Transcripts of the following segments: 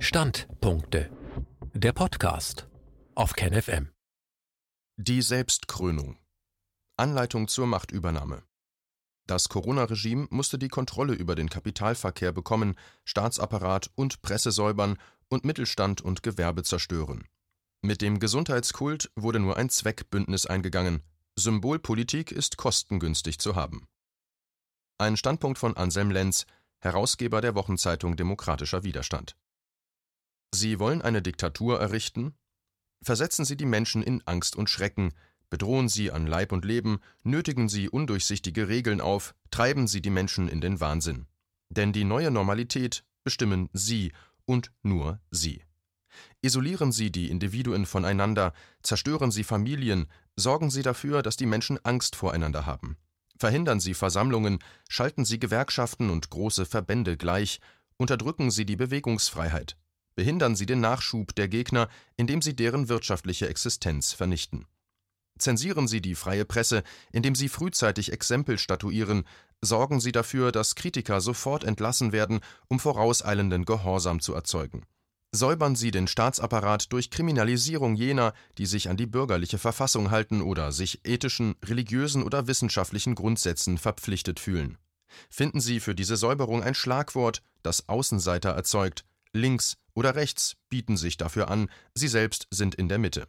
Standpunkte. Der Podcast auf KenFM. Die Selbstkrönung. Anleitung zur Machtübernahme. Das Corona-Regime musste die Kontrolle über den Kapitalverkehr bekommen, Staatsapparat und Presse säubern und Mittelstand und Gewerbe zerstören. Mit dem Gesundheitskult wurde nur ein Zweckbündnis eingegangen. Symbolpolitik ist kostengünstig zu haben. Ein Standpunkt von Anselm Lenz, Herausgeber der Wochenzeitung Demokratischer Widerstand. Sie wollen eine Diktatur errichten? Versetzen Sie die Menschen in Angst und Schrecken, bedrohen Sie an Leib und Leben, nötigen Sie undurchsichtige Regeln auf, treiben Sie die Menschen in den Wahnsinn. Denn die neue Normalität bestimmen Sie und nur Sie. Isolieren Sie die Individuen voneinander, zerstören Sie Familien, sorgen Sie dafür, dass die Menschen Angst voreinander haben. Verhindern Sie Versammlungen, schalten Sie Gewerkschaften und große Verbände gleich, unterdrücken Sie die Bewegungsfreiheit, behindern Sie den Nachschub der Gegner, indem Sie deren wirtschaftliche Existenz vernichten. Zensieren Sie die freie Presse, indem Sie frühzeitig Exempel statuieren, sorgen Sie dafür, dass Kritiker sofort entlassen werden, um vorauseilenden Gehorsam zu erzeugen. Säubern Sie den Staatsapparat durch Kriminalisierung jener, die sich an die bürgerliche Verfassung halten oder sich ethischen, religiösen oder wissenschaftlichen Grundsätzen verpflichtet fühlen. Finden Sie für diese Säuberung ein Schlagwort, das Außenseiter erzeugt. Links oder rechts bieten sich dafür an, Sie selbst sind in der Mitte.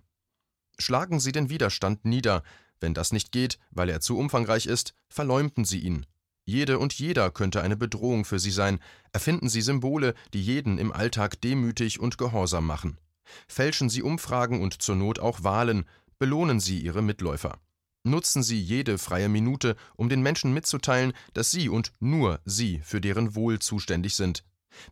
Schlagen Sie den Widerstand nieder. Wenn das nicht geht, weil er zu umfangreich ist, verleumden Sie ihn. Jede und jeder könnte eine Bedrohung für sie sein. Erfinden Sie Symbole, die jeden im Alltag demütig und gehorsam machen. Fälschen Sie Umfragen und zur Not auch Wahlen. Belohnen Sie Ihre Mitläufer. Nutzen Sie jede freie Minute, um den Menschen mitzuteilen, dass Sie und nur Sie für deren Wohl zuständig sind.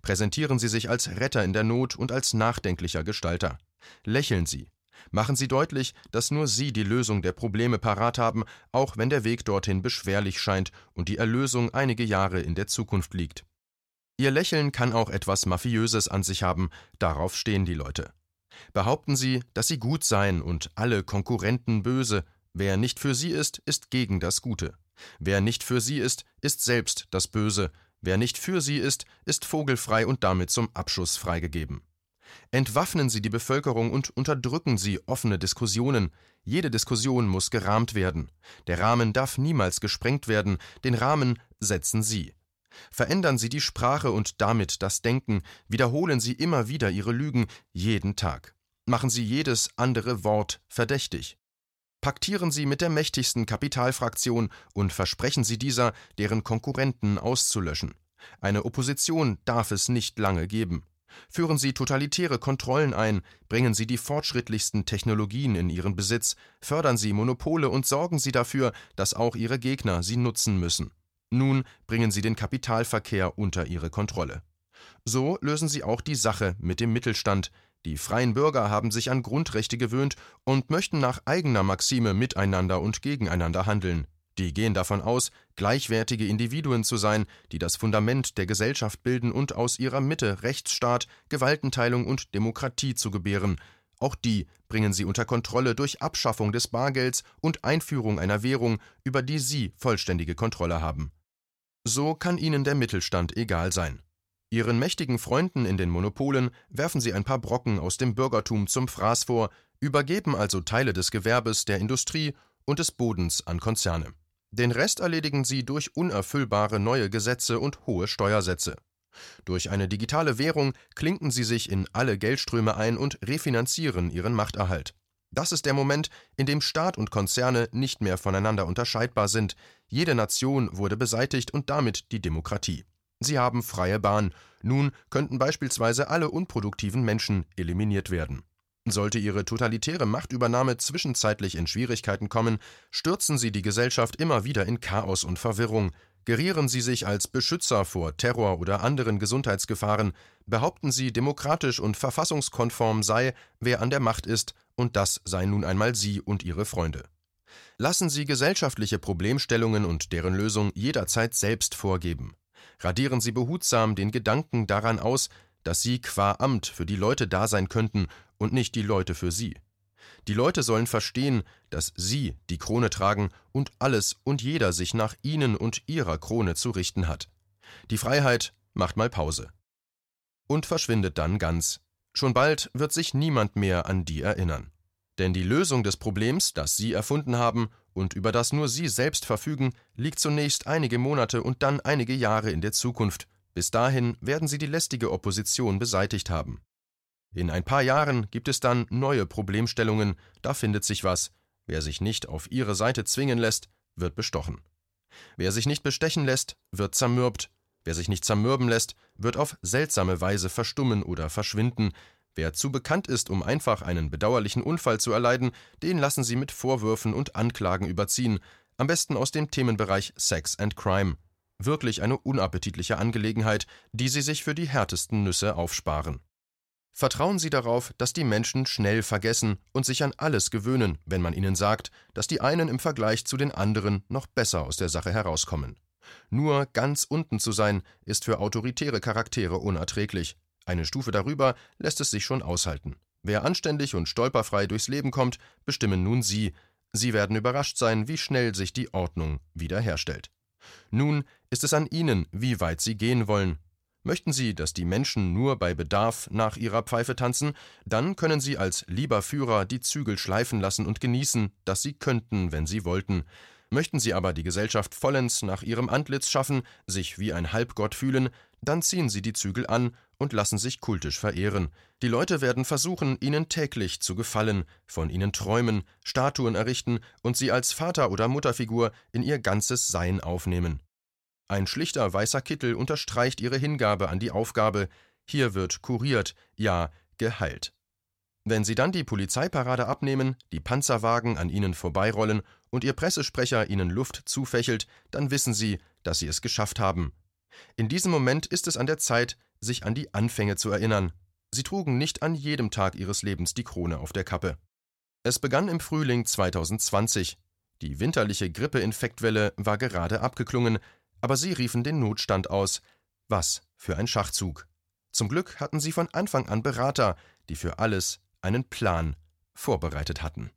Präsentieren Sie sich als Retter in der Not und als nachdenklicher Gestalter. Lächeln Sie, Machen Sie deutlich, dass nur Sie die Lösung der Probleme parat haben, auch wenn der Weg dorthin beschwerlich scheint und die Erlösung einige Jahre in der Zukunft liegt. Ihr Lächeln kann auch etwas Mafiöses an sich haben, darauf stehen die Leute. Behaupten Sie, dass Sie gut seien und alle Konkurrenten böse. Wer nicht für Sie ist, ist gegen das Gute. Wer nicht für Sie ist, ist selbst das Böse. Wer nicht für Sie ist, ist vogelfrei und damit zum Abschuss freigegeben. Entwaffnen Sie die Bevölkerung und unterdrücken Sie offene Diskussionen. Jede Diskussion muss gerahmt werden. Der Rahmen darf niemals gesprengt werden, den Rahmen setzen Sie. Verändern Sie die Sprache und damit das Denken, wiederholen Sie immer wieder Ihre Lügen, jeden Tag. Machen Sie jedes andere Wort verdächtig. Paktieren Sie mit der mächtigsten Kapitalfraktion und versprechen Sie dieser, deren Konkurrenten auszulöschen. Eine Opposition darf es nicht lange geben. Führen Sie totalitäre Kontrollen ein, bringen Sie die fortschrittlichsten Technologien in Ihren Besitz, fördern Sie Monopole und sorgen Sie dafür, dass auch Ihre Gegner sie nutzen müssen. Nun bringen Sie den Kapitalverkehr unter Ihre Kontrolle. So lösen Sie auch die Sache mit dem Mittelstand. Die freien Bürger haben sich an Grundrechte gewöhnt und möchten nach eigener Maxime miteinander und gegeneinander handeln. Die gehen davon aus, gleichwertige Individuen zu sein, die das Fundament der Gesellschaft bilden und aus ihrer Mitte Rechtsstaat, Gewaltenteilung und Demokratie zu gebären. Auch die bringen sie unter Kontrolle durch Abschaffung des Bargelds und Einführung einer Währung, über die sie vollständige Kontrolle haben. So kann ihnen der Mittelstand egal sein. Ihren mächtigen Freunden in den Monopolen werfen sie ein paar Brocken aus dem Bürgertum zum Fraß vor, übergeben also Teile des Gewerbes, der Industrie und des Bodens an Konzerne. Den Rest erledigen sie durch unerfüllbare neue Gesetze und hohe Steuersätze. Durch eine digitale Währung klinken sie sich in alle Geldströme ein und refinanzieren ihren Machterhalt. Das ist der Moment, in dem Staat und Konzerne nicht mehr voneinander unterscheidbar sind. Jede Nation wurde beseitigt und damit die Demokratie. Sie haben freie Bahn. Nun könnten beispielsweise alle unproduktiven Menschen eliminiert werden. Sollte ihre totalitäre Machtübernahme zwischenzeitlich in Schwierigkeiten kommen, stürzen sie die Gesellschaft immer wieder in Chaos und Verwirrung, gerieren sie sich als Beschützer vor Terror oder anderen Gesundheitsgefahren, behaupten sie, demokratisch und verfassungskonform sei, wer an der Macht ist, und das seien nun einmal sie und ihre Freunde. Lassen Sie gesellschaftliche Problemstellungen und deren Lösung jederzeit selbst vorgeben. Radieren Sie behutsam den Gedanken daran aus, dass Sie qua Amt für die Leute da sein könnten und nicht die Leute für sie. Die Leute sollen verstehen, dass sie die Krone tragen und alles und jeder sich nach ihnen und ihrer Krone zu richten hat. Die Freiheit macht mal Pause. und verschwindet dann ganz. Schon bald wird sich niemand mehr an die erinnern. Denn die Lösung des Problems, das Sie erfunden haben und über das nur Sie selbst verfügen, liegt zunächst einige Monate und dann einige Jahre in der Zukunft. Bis dahin werden Sie die lästige Opposition beseitigt haben. In ein paar Jahren gibt es dann neue Problemstellungen, da findet sich was. Wer sich nicht auf Ihre Seite zwingen lässt, wird bestochen. Wer sich nicht bestechen lässt, wird zermürbt. Wer sich nicht zermürben lässt, wird auf seltsame Weise verstummen oder verschwinden. Wer zu bekannt ist, um einfach einen bedauerlichen Unfall zu erleiden, den lassen Sie mit Vorwürfen und Anklagen überziehen, am besten aus dem Themenbereich Sex and Crime. Wirklich eine unappetitliche Angelegenheit, die Sie sich für die härtesten Nüsse aufsparen. Vertrauen Sie darauf, dass die Menschen schnell vergessen und sich an alles gewöhnen, wenn man ihnen sagt, dass die einen im Vergleich zu den anderen noch besser aus der Sache herauskommen. Nur ganz unten zu sein, ist für autoritäre Charaktere unerträglich. Eine Stufe darüber lässt es sich schon aushalten. Wer anständig und stolperfrei durchs Leben kommt, bestimmen nun Sie. Sie werden überrascht sein, wie schnell sich die Ordnung wiederherstellt. Nun ist es an Ihnen, wie weit Sie gehen wollen. Möchten Sie, dass die Menschen nur bei Bedarf nach ihrer Pfeife tanzen, dann können Sie als lieber Führer die Zügel schleifen lassen und genießen, dass Sie könnten, wenn Sie wollten. Möchten Sie aber die Gesellschaft vollends nach ihrem Antlitz schaffen, sich wie ein Halbgott fühlen, dann ziehen Sie die Zügel an und lassen sich kultisch verehren. Die Leute werden versuchen, Ihnen täglich zu gefallen, von Ihnen träumen, Statuen errichten und Sie als Vater- oder Mutterfigur in ihr ganzes Sein aufnehmen. Ein schlichter weißer Kittel unterstreicht Ihre Hingabe an die Aufgabe, hier wird kuriert, ja, geheilt. Wenn Sie dann die Polizeiparade abnehmen, die Panzerwagen an Ihnen vorbeirollen und Ihr Pressesprecher Ihnen Luft zufächelt, dann wissen Sie, dass Sie es geschafft haben. In diesem Moment ist es an der Zeit, sich an die Anfänge zu erinnern. Sie trugen nicht an jedem Tag ihres Lebens die Krone auf der Kappe. Es begann im Frühling 2020. Die winterliche Grippeinfektwelle war gerade abgeklungen, aber sie riefen den Notstand aus. Was für ein Schachzug. Zum Glück hatten sie von Anfang an Berater, die für alles einen Plan vorbereitet hatten.